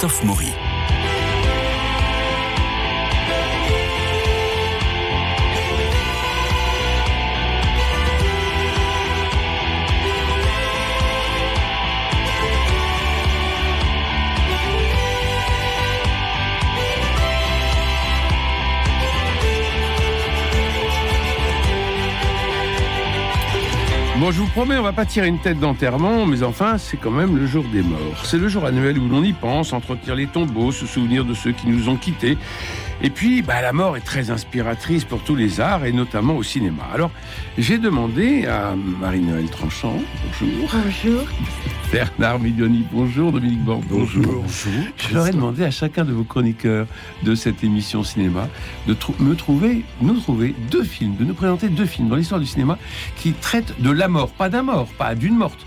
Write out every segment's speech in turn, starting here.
Christophe Maury. Vous promets, on va pas tirer une tête d'enterrement, mais enfin, c'est quand même le jour des morts. C'est le jour annuel où l'on y pense, entretenir les tombeaux, se souvenir de ceux qui nous ont quittés. Et puis, bah, la mort est très inspiratrice pour tous les arts et notamment au cinéma. Alors, j'ai demandé à Marie-Noël Tranchant, bonjour. Bonjour. Bernard Miglioni, bonjour. Dominique Bord, bonjour. bonjour. Je leur ai demandé à chacun de vos chroniqueurs de cette émission cinéma de me trouver, nous trouver deux films, de nous présenter deux films dans l'histoire du cinéma qui traitent de la mort, pas d'un mort, pas d'une morte,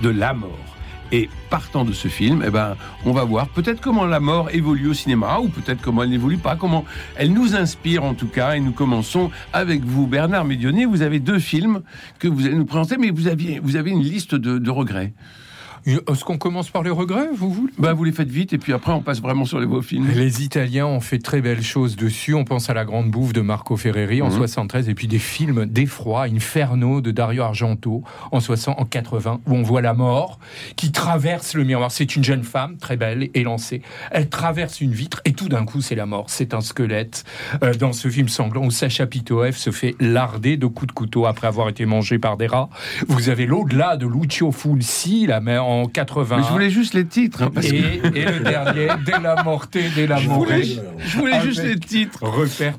de la mort. Et partant de ce film, eh ben, on va voir peut-être comment la mort évolue au cinéma, ou peut-être comment elle n'évolue pas, comment elle nous inspire en tout cas. Et nous commençons avec vous, Bernard Médionnier. Vous avez deux films que vous allez nous présenter, mais vous, aviez, vous avez une liste de, de regrets. Est-ce qu'on commence par les regrets, vous voulez bah, Vous les faites vite et puis après on passe vraiment sur les beaux films. Les Italiens ont fait très belles choses dessus. On pense à La Grande Bouffe de Marco Ferreri en 73 mhm. et puis des films d'effroi, Inferno de Dario Argento en 60, en 80 où on voit la mort qui traverse le miroir. C'est une jeune femme très belle, élancée. Elle traverse une vitre et tout d'un coup c'est la mort. C'est un squelette euh, dans ce film sanglant où Sacha Pitoev se fait larder de coups de couteau après avoir été mangé par des rats. Vous avez l'au-delà de Lucio Fulci, la mère en 80. Mais je voulais juste les titres. Hein, et, le dernier, Dès la mortée, dès la mort. Je voulais juste les titres.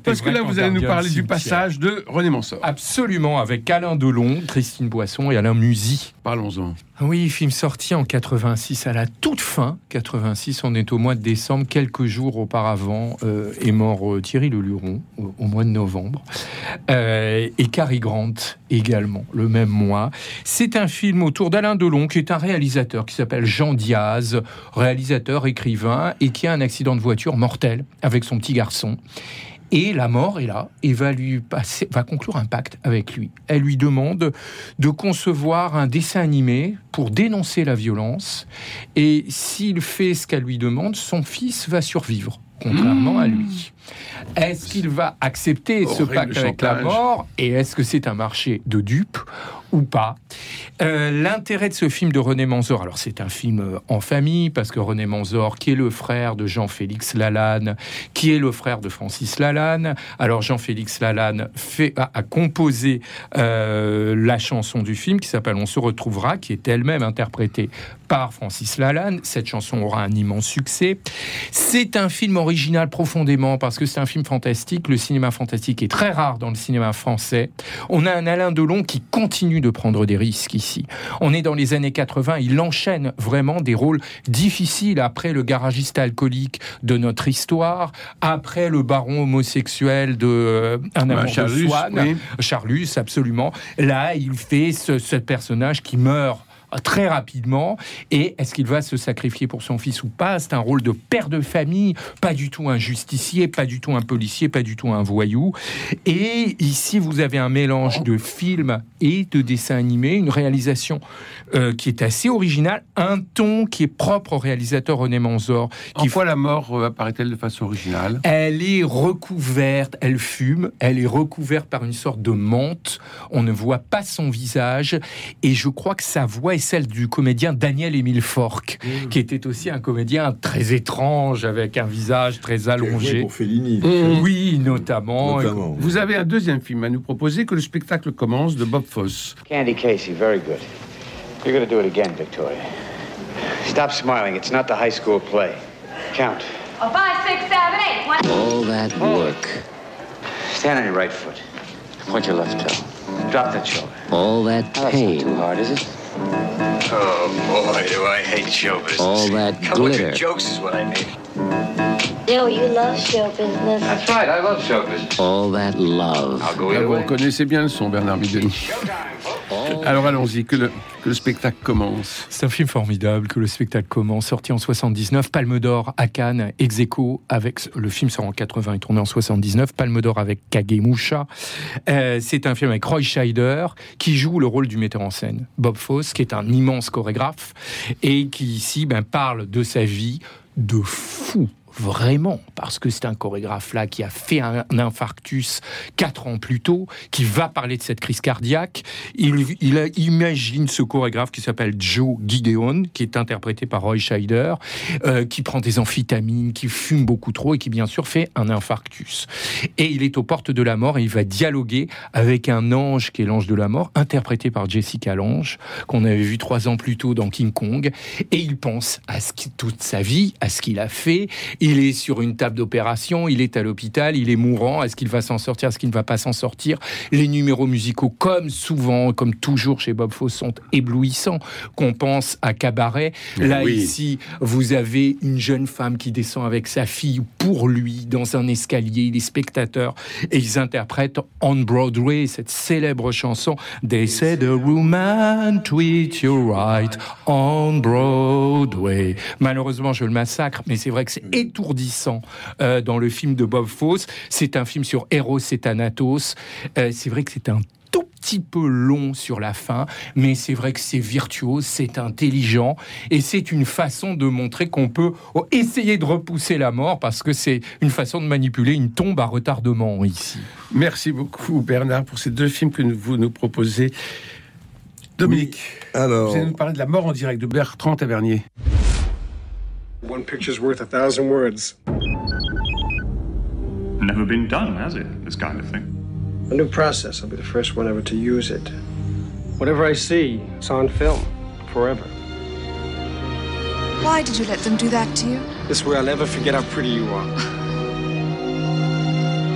parce que là, vous allez nous parler du passage de René Mansor. Absolument, avec Alain Delon, Christine Boisson et Alain Musy. Parlons-en. Oui, film sorti en 86, à la toute fin 86, on est au mois de décembre, quelques jours auparavant euh, est mort euh, Thierry Le Luron au, mois de novembre, euh, et Cary Grant également le même mois. C'est un film autour d'Alain Delon, qui est un réalisateur qui s'appelle Jean Diaz, réalisateur, écrivain, et qui a un accident de voiture mortel avec son petit garçon. Et la mort est là et va lui passer, va conclure un pacte avec lui. Elle lui demande de concevoir un dessin animé pour dénoncer la violence. Et s'il fait ce qu'elle lui demande, son fils va survivre, contrairement à lui. Est-ce qu'il va accepter ce pacte avec la mort Et est-ce que c'est un marché de dupes ou pas euh, L'intérêt de ce film de René Manzor, alors c'est un film euh, en famille, parce que René Manzor, qui est le frère de Jean-Félix Lalanne, qui est le frère de Francis Lalanne, alors Jean-Félix Lalanne fait, a, composé euh, la chanson du film qui s'appelle On se retrouvera, qui est elle-même interprétée par Francis Lalanne. Cette chanson aura un immense succès. C'est un film original profondément, parce que c'est un film fantastique. Le cinéma fantastique est très rare dans le cinéma français. On a un Alain Delon qui continue de prendre des risques ici. On est dans les années 80, il enchaîne vraiment des rôles difficiles après le garagiste alcoolique de notre histoire, après le baron homosexuel de euh, Un bah, amour de Swann, Charlus, absolument. Là, il fait ce personnage qui meurt très rapidement. Et est-ce qu'il va se sacrifier pour son fils ou pas? C'est un rôle de père de famille, pas du tout un justicier, pas du tout un policier, pas du tout un voyou. Et ici, vous avez un mélange de film et de dessin animé, une réalisation euh, qui est assez originale, un ton qui est propre au réalisateur René Manzor. Qui en quoi la mort euh, apparaît-elle de façon originale? Elle est recouverte, elle fume, elle est recouverte par une sorte de menthe. On ne voit pas son visage et je crois que sa voix est celle du comédien Daniel Émile Fork, mmh. qui était aussi un comédien très étrange, avec un visage très allongé. Pour Fellini. Mmh. Oui, notamment. Vous avez un deuxième film à nous proposer, que le spectacle commence, de Bob Fosse. Candy Casey, very good. You're going to do it again, Victoria. Stop smiling. It's not the high school play. Count. Oh, five, six, seven, eight. One. All that work. Stand on your right foot. Point your left toe. Drop that shoulder. All that pain. Oh, too hard, is it? Oh boy, do I hate show business. All that glitter. jokes is what I need. Yo, you love show business. That's right, I love show business. All that love. I'll go either Vous connaissez bien le son, Bernard Bidoni. Alors allons-y, que le, que le spectacle commence. C'est un film formidable, que le spectacle commence, sorti en 79, Palme d'Or à Cannes, ex avec le film sort en 80 et tourné en 79, Palme d'Or avec Kagemusha. Euh, c'est un film avec Roy Scheider qui joue le rôle du metteur en scène, Bob Fosse, qui est un immense chorégraphe et qui ici ben, parle de sa vie de fou vraiment, parce que c'est un chorégraphe là qui a fait un, infarctus quatre ans plus tôt, qui va parler de cette crise cardiaque. Il, imagine ce chorégraphe qui s'appelle Joe Gideon, qui est interprété par Roy Scheider, euh, qui prend des amphétamines, qui fume beaucoup trop et qui bien sûr fait un infarctus. Et il est aux portes de la mort et il va dialoguer avec un ange qui est l'ange de la mort, interprété par Jessica Lange, qu'on avait vu trois ans plus tôt dans King Kong. Et il pense à ce qui, toute sa vie, à ce qu'il a fait est sur une table d'opération, il est à l'hôpital, il est mourant. Est-ce qu'il va s'en sortir Est-ce qu'il ne va pas s'en sortir? Les numéros musicaux, comme souvent, comme toujours chez Bob Fosse, sont éblouissants. Qu'on pense à Cabaret. Là, ici, vous avez une jeune femme qui descend avec sa fille pour lui dans un escalier. Il est spectateur et ils interprètent On Broadway cette célèbre chanson They said a woman treat you right on Broadway. Malheureusement, je le massacre, mais c'est vrai que c'est étourdissant euh, dans le film de Bob Fosse. C'est un film sur Eros et Thanatos. Euh, c'est vrai que c'est un tout petit peu long sur la fin, mais c'est vrai que c'est virtuose, c'est intelligent, et c'est une façon de montrer qu'on peut essayer de repousser la mort, parce que c'est une façon de manipuler une tombe à retardement ici. Merci beaucoup Bernard pour ces deux films que vous nous proposez. Dominique, alors... vous allez nous parler de la mort en direct de Bertrand Tavernier. One picture's worth a thousand words. Never been done, has it? This kind of thing. A new process. I'll be the first one ever to use it. Whatever I see, it's on film. Forever. Why did you let them do that to you? This way I'll never forget how pretty you are.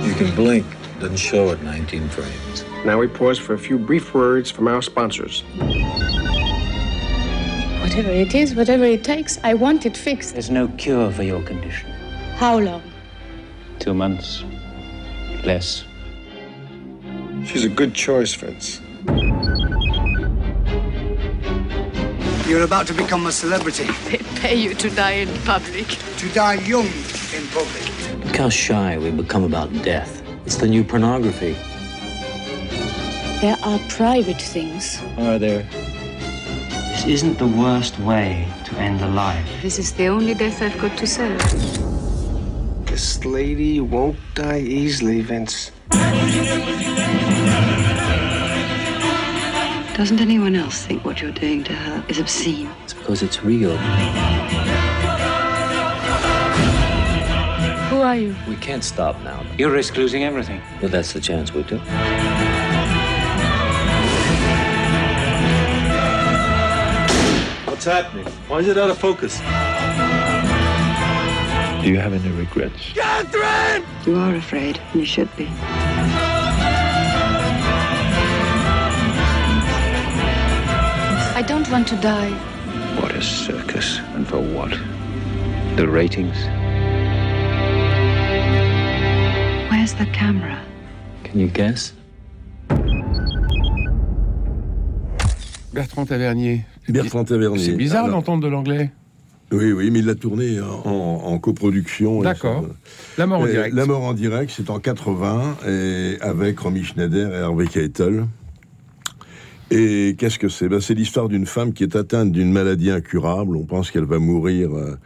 You can blink. Doesn't show at 19 frames. Now we pause for a few brief words from our sponsors. Whatever it is, whatever it takes, I want it fixed. There's no cure for your condition. How long? Two months. Less. She's a good choice, Vince. You're about to become a celebrity. They pay you to die in public. To die young in public. Look how shy we become about death. It's the new pornography. There are private things. Are there? This isn't the worst way to end a life. This is the only death I've got to sell. This lady won't die easily, Vince. Doesn't anyone else think what you're doing to her is obscene? It's because it's real. Who are you? We can't stop now. You risk losing everything. But that's the chance we took. What's happening? Why is it out of focus? Do you have any regrets? Catherine! You are afraid, and you should be. I don't want to die. What a circus, and for what? The ratings? Where's the camera? Can you guess? Bertrand Tavernier. Bertrand Tavernier. C'est bizarre d'entendre de l'anglais. Oui, oui, mais il l'a tourné en, coproduction. D'accord. La mort en direct. La mort en direct, c'est en 80, et avec Romy Schneider et Harvey Keitel. Et qu'est-ce que c'est? Ben, C'est l'histoire d'une femme qui est atteinte d'une maladie incurable. On pense qu'elle va mourir euh,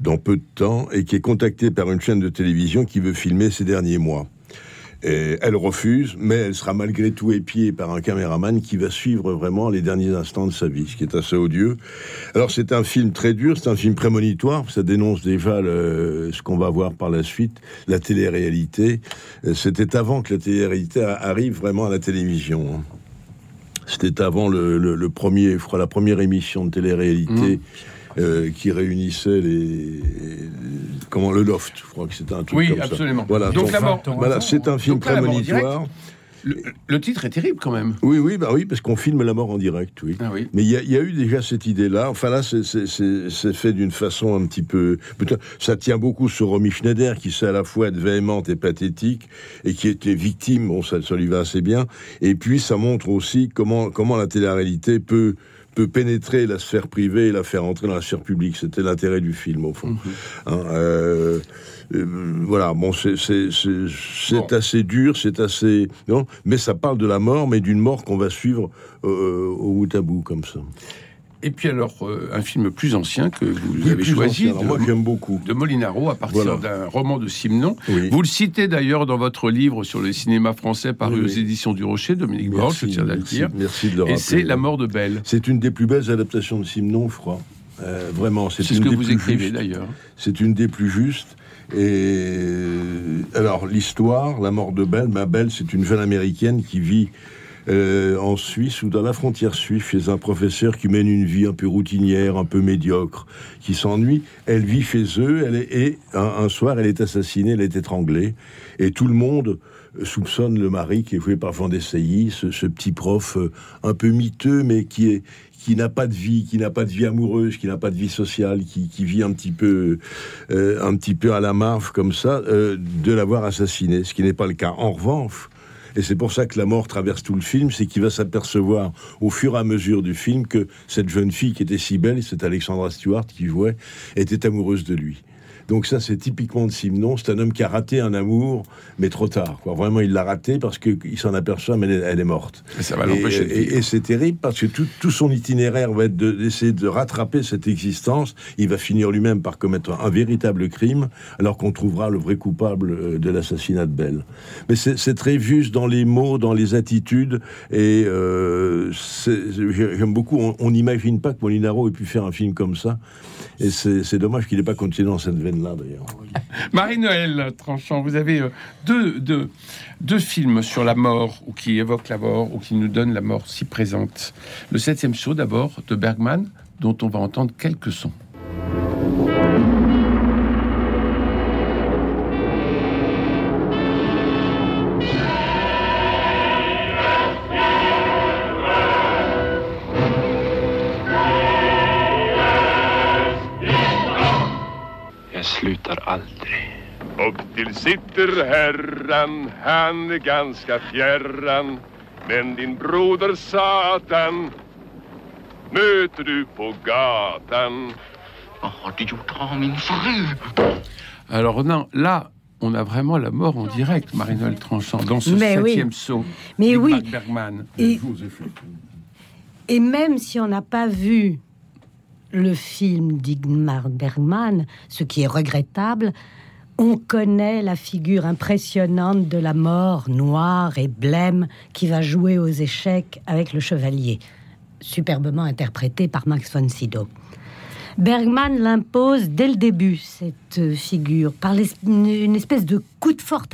dans peu de temps et qui est contactée par une chaîne de télévision qui veut filmer ses derniers mois. Elle refuse, mais elle sera malgré tout épiée par un caméraman qui va suivre vraiment les derniers instants de sa vie, ce qui est assez odieux. Alors c'est un film très dur, c'est un film prémonitoire, ça dénonce déjà le, ce qu'on va voir par la suite, la télé-réalité. Euh, c'était avant que la télé-réalité arrive vraiment à la télévision. Hein. C'était avant le, premier, je crois, la première émission de télé-réalité. Mmh. Euh, qui réunissait les, comment le loft. Je crois que c'était un truc oui, comme absolument. Voilà. Donc, voilà, c'est un film prémonitoire. Le, titre est terrible quand même. Oui, oui, bah oui, parce qu'on filme la mort en direct, oui. Ah oui. Mais il y, y, a eu déjà cette idée-là. Enfin là, c'est fait d'une façon un petit peu. Ça tient beaucoup sur Romy Schneider, qui sait à la fois être véhémente et pathétique, et qui était victime. Bon, ça, ça lui va assez bien. Et puis, ça montre aussi comment comment la télé-réalité peut peut pénétrer la sphère privée et la faire entrer dans la sphère publique. C'était l'intérêt du film, au fond. Mhm. Hein, euh, euh, voilà, bon, c'est assez dur, c'est assez... Non mais ça parle de la mort, mais d'une mort qu'on va suivre euh, au bout à bout, comme ça. Et puis alors, euh, un film plus ancien que vous avez choisi, de, moi j'aime beaucoup, de Molinaro, à partir d'un roman de Simon. Vous le citez d'ailleurs dans votre livre sur le cinéma français paru aux éditions du Rocher, Dominique Borges, je tiens à le dire. Merci de le rappeler. Et c'est La mort de Belle. C'est une des plus belles adaptations de Simon, je crois. Euh, vraiment, c'est ce que vous écrivez d'ailleurs. C'est une des plus justes. Et alors l'histoire, la mort de Belle, ma Belle, c'est une jeune américaine qui vit euh, en Suisse ou dans la frontière suisse chez un professeur qui mène une vie un peu routinière, un peu médiocre, qui s'ennuie. Elle vit chez eux, elle est, et un, soir elle est assassinée, elle est étranglée, et tout le monde soupçonne le mari qui est joué par Jean Dessailly, ce, petit prof euh, un peu miteux mais qui est qui n'a pas de vie, qui n'a pas de vie amoureuse, qui n'a pas de vie sociale, qui, qui vit un petit peu, euh, un petit peu à la marge comme ça, de l'avoir assassiné, ce qui n'est pas le cas. En revanche, et c'est pour ça que la mort traverse tout le film, c'est qu'il va s'apercevoir au fur et à mesure du film que cette jeune fille qui était si belle, c'est Alexandra Stewart qui jouait, était amoureuse de lui. Donc ça, c'est typiquement de Simon. C'est un homme qui a raté un amour, mais trop tard. Quoi. Vraiment, il l'a raté parce qu'il s'en aperçoit, mais elle, est morte. Et ça va l'empêcher. Et, et, c'est terrible parce que tout, tout son itinéraire va être d'essayer de, rattraper cette existence. Il va finir lui-même par commettre un, véritable crime, alors qu'on trouvera le vrai coupable euh, de l'assassinat de Belle. Mais c'est très juste dans les mots, dans les attitudes, et euh, j'aime beaucoup. On n'imagine pas que Molinaro ait pu faire un film comme ça. Et c'est dommage qu'il n'ait pas continué dans cette veine-là, d'ailleurs. Marie-Noël Tranchant, vous avez euh, deux, deux, deux, films sur la mort, ou qui évoquent la mort, ou qui nous donnent la mort si présente. Le septième show, d'abord, de Bergman, dont on va entendre quelques sons. Upp till sitter herran, han är ganska fjärran. Men din broder Satan möter du på gatan. Vad har du gjort av min fru? Alors non, là, on a vraiment la mort en direct, Marinol Tranchant, dans ce Mais septième oui. saut. Mais oui. Bergman. Et, et même si on n'a pas vu le film d'Igmar Bergman, ce qui est regrettable, on connaît la figure impressionnante de la mort noire et blême qui va jouer aux échecs avec le chevalier, superbement interprété par Max von Sydow. Bergman l'impose dès le début, cette figure, par une espèce de coup de, force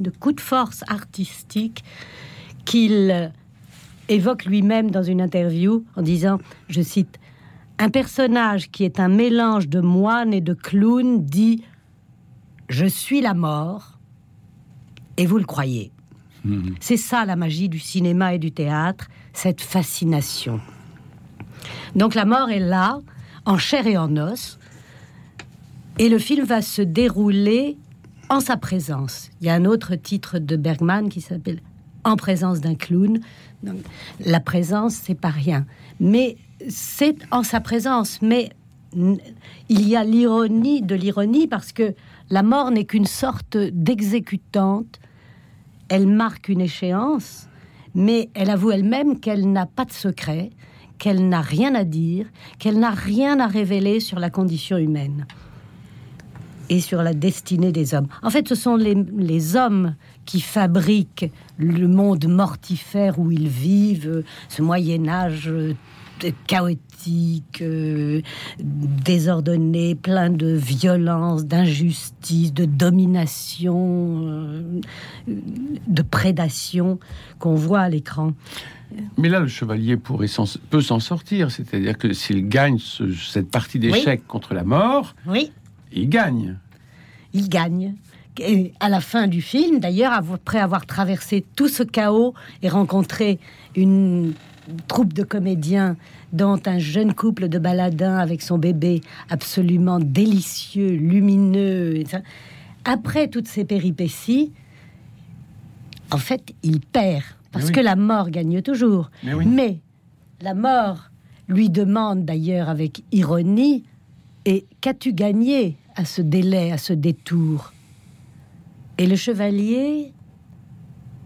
de coup de force artistique qu'il évoque lui-même dans une interview en disant, je cite, un personnage qui est un mélange de moine et de clown dit Je suis la mort, et vous le croyez. Mhm. C'est ça la magie du cinéma et du théâtre, cette fascination. Donc la mort est là, en chair et en os, et le film va se dérouler en sa présence. Il y a un autre titre de Bergman qui s'appelle En présence d'un clown. la présence, c'est pas rien. Mais c'est en sa présence, mais il y a l'ironie de l'ironie parce que la mort n'est qu'une sorte d'exécutante. Elle marque une échéance, mais elle avoue elle-même qu'elle n'a pas de secret, qu'elle n'a rien à dire, qu'elle n'a rien à révéler sur la condition humaine et sur la destinée des hommes. En fait, ce sont les, les hommes qui fabriquent le monde mortifère où ils vivent, ce Moyen Âge chaotique, euh, désordonné, plein de violence, d'injustice, de domination, euh, de prédation qu'on voit à l'écran. Mais là, le chevalier pourrait peut s'en sortir, c'est-à-dire que s'il gagne cette partie d'échec contre la mort, oui. il gagne. Il gagne. Et à la fin du film, d'ailleurs, après avoir traversé tout ce chaos et rencontré une troupe de comédiens, dont un jeune couple de baladins avec son bébé absolument délicieux, lumineux. Après toutes ces péripéties, en fait, il perd. Parce que la mort gagne toujours. Mais, la mort lui demande d'ailleurs avec ironie, et qu'as-tu gagné à ce délai, à ce détour? Et le chevalier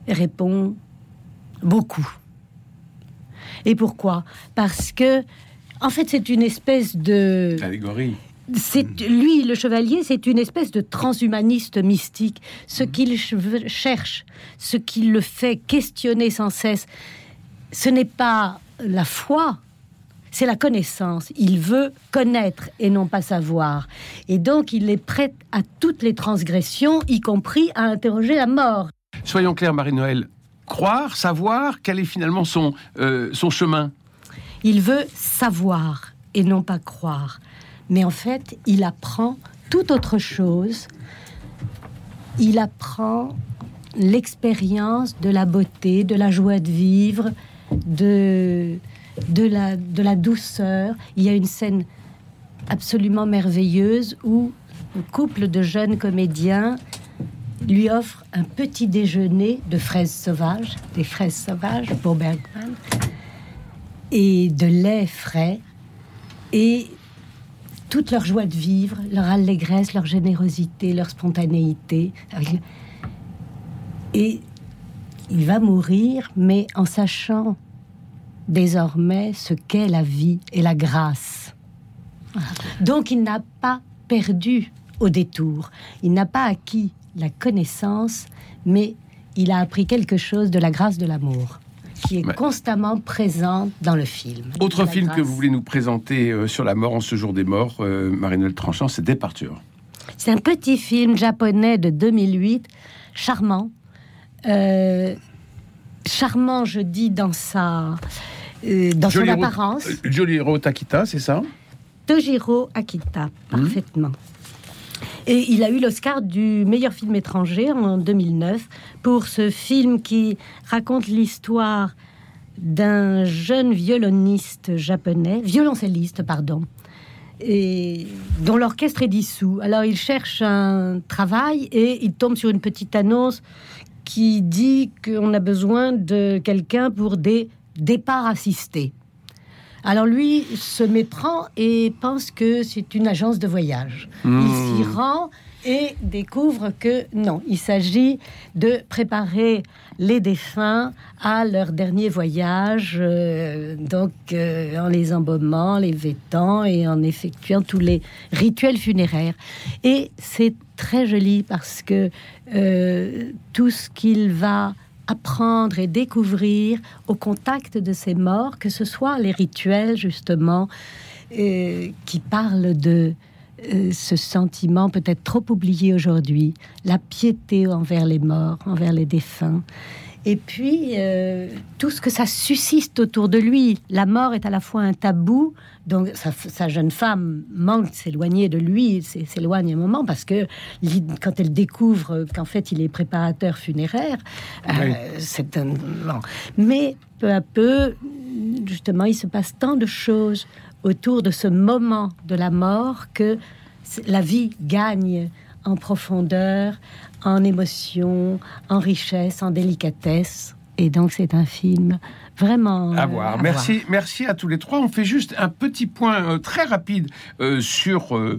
répond beaucoup. Et pourquoi? Parce que En fait, c'est une espèce de... Allégorie. C'est lui, le chevalier, c'est une espèce de transhumaniste mystique. Ce qu'il cherche, ce qui le fait questionner sans cesse, ce n'est pas la foi, c'est la connaissance. Il veut connaître et non pas savoir. Et donc, il est prêt à toutes les transgressions, y compris à interroger la mort. Soyons clairs, Marie-Noël. Croire, savoir, quel est finalement son, euh, son chemin Il veut savoir et non pas croire. Mais en fait, il apprend tout autre chose. Il apprend l'expérience de la beauté, de la joie de vivre, de, de, la, de la douceur. Il y a une scène absolument merveilleuse où un couple de jeunes comédiens lui offre un petit déjeuner de fraises sauvages, des fraises sauvages pour Bergman, et de lait frais, et toute leur joie de vivre, leur allégresse, leur générosité, leur spontanéité. Et il va mourir, mais en sachant désormais ce qu'est la vie et la grâce. Donc il n'a pas perdu au détour, il n'a pas acquis la connaissance, mais il a appris quelque chose de la grâce de l'amour qui est constamment présente dans le film. Autre film que vous voulez nous présenter euh, sur la mort en ce jour des morts, euh, Marinelle Tranchant, c'est Départure. C'est un petit film japonais de 2008, charmant. Euh, charmant, je dis, dans sa... dans son apparence. Joliro Takita, c'est ça? Tojiro Akita, parfaitement. Et il a eu l'Oscar du meilleur film étranger en 2009 pour ce film qui raconte l'histoire d'un jeune violoniste japonais, violoncelliste, pardon, et dont l'orchestre est dissous. Alors il cherche un travail et il tombe sur une petite annonce qui dit qu'on a besoin de quelqu'un pour des départs assistés. Alors lui se méprend et pense que c'est une agence de voyage. Il hmm. s'y rend et découvre que non, il s'agit de préparer les défunts à leur dernier voyage, euh, donc euh, en les embaumant, les vêtant et en effectuant tous les rituels funéraires. Et c'est très joli parce que euh, tout ce qu'il va apprendre et découvrir au contact de ces morts, que ce soit les rituels justement euh, qui parlent de euh, ce sentiment peut-être trop oublié aujourd'hui, la piété envers les morts, envers les défunts. Et puis, euh, tout ce que ça suscite autour de lui. La mort est à la fois un tabou, donc sa, jeune femme manque de s'éloigner de lui, s'éloigne un moment, parce que quand elle découvre qu'en fait il est préparateur funéraire, euh, c'est un... Mais peu à peu, justement, il se passe tant de choses autour de ce moment de la mort que la vie gagne en profondeur, en émotion, en richesse, en délicatesse. Et donc c'est un film vraiment à voir. merci, merci à tous les trois. On fait juste un petit point euh, très rapide euh, sur euh,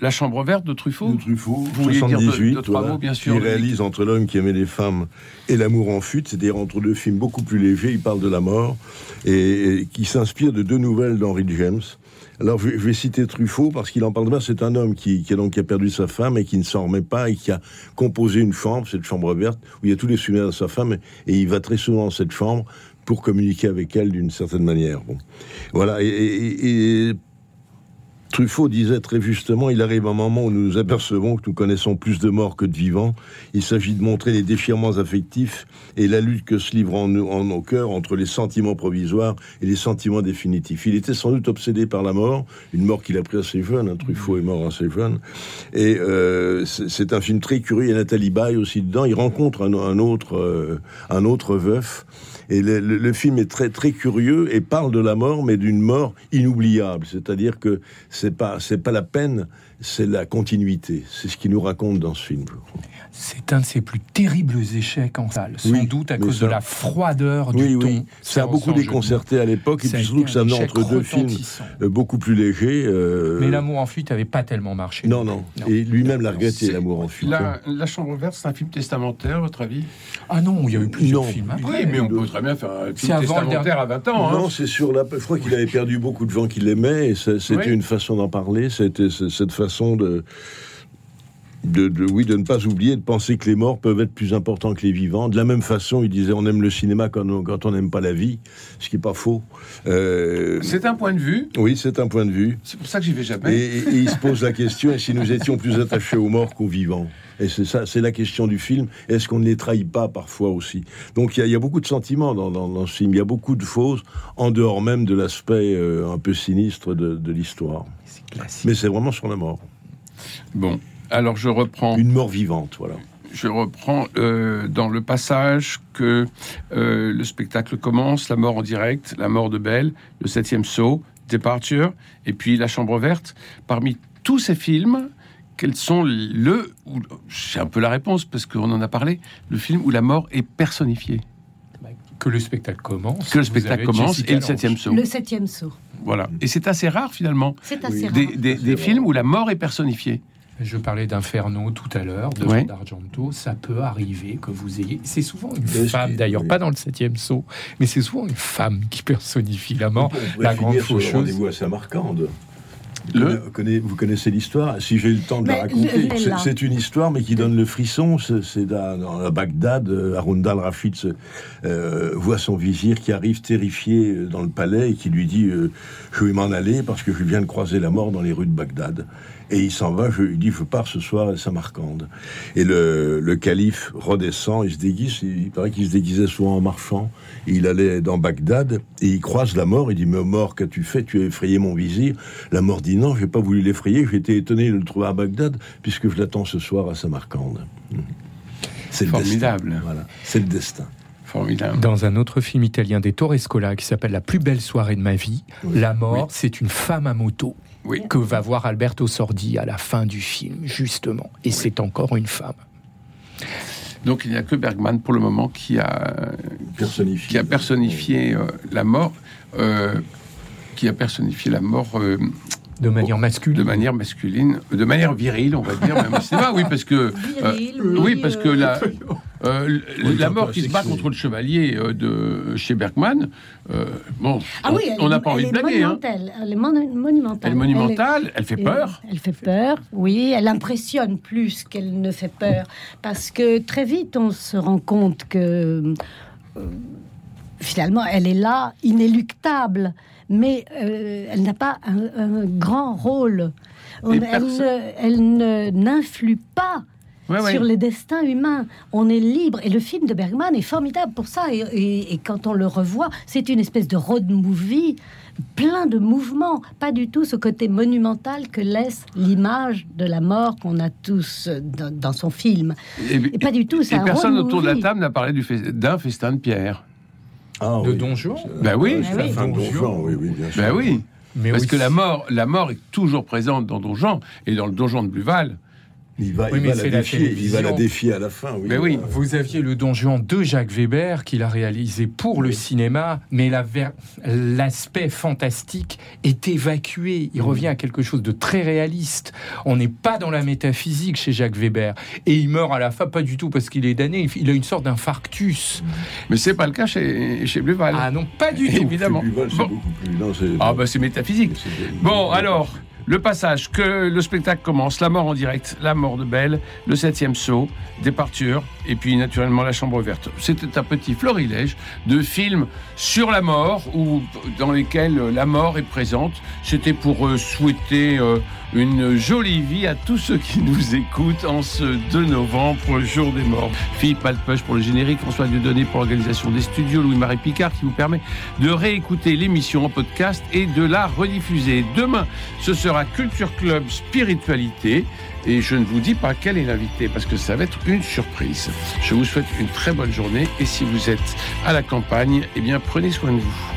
la Chambre verte de Truffaut. De Truffaut, 78, bien sûr. Il réalise entre l'homme qui aimait les femmes et l'amour en fuite, c'est-à-dire entre deux films beaucoup plus légers. Il parle de la mort et qui s'inspire de deux nouvelles d'Henry James. Alors, je, vais citer Truffaut parce qu'il en parle bien. C'est un homme qui, a donc a perdu sa femme et qui ne s'en remet pas et qui a composé une chambre, cette chambre verte, où il y a tous les souvenirs de sa femme et, il va très souvent dans cette chambre pour communiquer avec elle d'une certaine manière. Bon. Voilà. et Truffaut disait très justement, il arrive un moment où nous nous apercevons que nous connaissons plus de morts que de vivants. Il s'agit de montrer les déchirements affectifs et la lutte que se livre en, nos cœurs entre les sentiments provisoires et les sentiments définitifs. Il était sans doute obsédé par la mort, une mort qu'il a pris assez jeune. Hein. Truffaut est mort assez jeune. Et euh, c'est un film très curieux. Il Nathalie Baye aussi dedans. Il rencontre un, autre, euh, un autre veuf. Et le, film est très très curieux et parle de la mort, mais d'une mort inoubliable. C'est-à-dire que c'est pas c'est pas la peine c'est la continuité. C'est ce qu'il nous raconte dans ce film. C'est un de ses plus terribles échecs en salle, sans doute à cause de la froideur du ton. Oui. Ça a beaucoup déconcerté à l'époque, et puis surtout que ça venait entre deux films euh, beaucoup plus légers. Euh, Mais L'amour en fuite n'avait pas tellement marché. Non, non. Et lui-même l'a regretté, L'amour en fuite. La, la, Chambre verte, c'est un film testamentaire, à votre avis? Ah non, il y a eu plusieurs films après. Oui, mais on peut très bien faire un film testamentaire à 20 ans. Hein. Non, c'est sur la... Je crois qu'il avait perdu beaucoup de gens qui l'aimaient, et c'était une façon d'en parler, c'était cette façon de de, oui, de ne pas oublier de penser que les morts peuvent être plus importants que les vivants. De la même façon, il disait on aime le cinéma quand on n'aime pas la vie, ce qui n'est pas faux. Euh, c'est un point de vue. Oui, c'est un point de vue. C'est pour ça que j'y vais jamais. Et, il se pose la question et si nous étions plus attachés aux morts qu'aux vivants? Et c'est ça, c'est la question du film. Est-ce qu'on ne les trahit pas parfois aussi? Donc il y, a beaucoup de sentiments dans, ce film. Il y a beaucoup de fausses, en dehors même de l'aspect euh, un peu sinistre de, de l'histoire. Mais c'est vraiment sur la mort. Bon, alors je reprends. Une mort vivante, voilà. Je reprends euh, dans le passage que euh, le spectacle commence, la mort en direct, la mort de Belle, le septième saut, Departure, et puis la chambre verte. Parmi tous ces films, quels sont le... C'est un peu la réponse, parce qu'on en a parlé, le film où la mort est personnifiée que le spectacle commence. Que le spectacle commence et le septième saut. Le septième saut. Voilà. Et c'est assez rare finalement. C'est assez rare. Des, des films où la mort est personnifiée. Je parlais d'Inferno tout à l'heure, de d'Argento. Ça peut arriver que vous ayez. C'est souvent une femme, d'ailleurs, pas dans le septième saut, mais c'est souvent une femme qui personnifie la mort, la grande faucheuse. Rendez-vous assez marquande. Vous connaissez l'histoire Si j'ai eu le temps de la raconter, c'est une histoire, mais qui donne le frisson. C'est dans, Bagdad, euh, Haroun al-Rafid euh, voit son vizir qui arrive terrifié euh, dans le palais et qui lui dit Je vais m'en aller parce que je viens de croiser la mort dans les rues de Bagdad. Et il s'en va, je lui dis, je pars ce soir à Samarcande. Et le, le calife redescend, il se déguise, il paraît qu'il se déguisait souvent en marchand. il allait dans Bagdad, et il croise la mort, il dit, mais mort, qu'as-tu fait? Tu as effrayé mon vizir. La mort dit, non, j'ai pas voulu l'effrayer, j'étais étonné de le trouver à Bagdad, puisque je l'attends ce soir à Samarcande. C'est formidable. Voilà, c'est le destin. Formidable. Dans un autre film italien des Torrescola qui s'appelle La plus belle soirée de ma vie, la mort, c'est une femme à moto que va voir Alberto Sordi à la fin du film, justement. Et c'est encore une femme. Donc il n'y a que Bergman pour le moment qui a personnifié, qui a personnifié euh, la mort, euh, qui a personnifié la mort euh, de manière masculine. De manière masculine, de manière virile, on va dire. Même c'est pas, oui, parce que oui, parce que la euh, la mort qui se bat contre le chevalier euh, de chez Bergman, euh, bon, ah on n'a pas envie de blaguer. Hein. Elle est monumentale. Elle est monumentale, elle, fait peur. Elle fait peur, oui, elle impressionne plus qu'elle ne fait peur. Parce que très vite, on se rend compte que finalement, elle est là, inéluctable, mais elle n'a pas un, grand rôle. elle n'influe pas sur les destins humains. On est libre. Et le film de Bergman est formidable pour ça. Et, quand on le revoit, c'est une espèce de road movie plein de mouvements, pas du tout ce côté monumental que laisse l'image de la mort qu'on a tous dans, son film. Et, pas du tout. Et personne autour de la table n'a parlé d'un festin de pierre. Ah, de Don Juan Ben oui, ben oui. oui, bien sûr. Ben oui. Mais Parce que la mort, la mort est toujours présente dans Don Juan et dans le donjon de Bluval. Il va, la défier, il va la défier à la fin. Oui, mais oui, vous aviez le Don Juan de Jacques Weber qu'il a réalisé pour le cinéma, mais l'aspect fantastique est évacué. Il revient à quelque chose de très réaliste. On n'est pas dans la métaphysique chez Jacques Weber. Et il meurt à la fin, pas du tout parce qu'il est damné, il a une sorte d'infarctus. Mais c'est pas le cas chez, chez Bluval. Ah non, pas du tout. Évidemment. ah bah c'est métaphysique. Bon, alors... Le passage que le spectacle commence, la mort en direct, la mort de Belle, le septième saut, départure, et puis naturellement la chambre verte. C'était un petit florilège de films sur la mort ou dans lesquels la mort est présente. C'était pour euh, souhaiter euh, une jolie vie à tous ceux qui nous écoutent en ce 2 novembre, jour des morts. Philippe Alpeuch pour le générique, François Dieudonné pour l'organisation des studios, Louis-Marie Picard qui vous permet de réécouter l'émission en podcast et de la rediffuser. Demain, ce sera Culture Club Spiritualité et je ne vous dis pas quel est l'invité parce que ça va être une surprise. Je vous souhaite une très bonne journée et si vous êtes à la campagne, eh bien prenez soin de vous.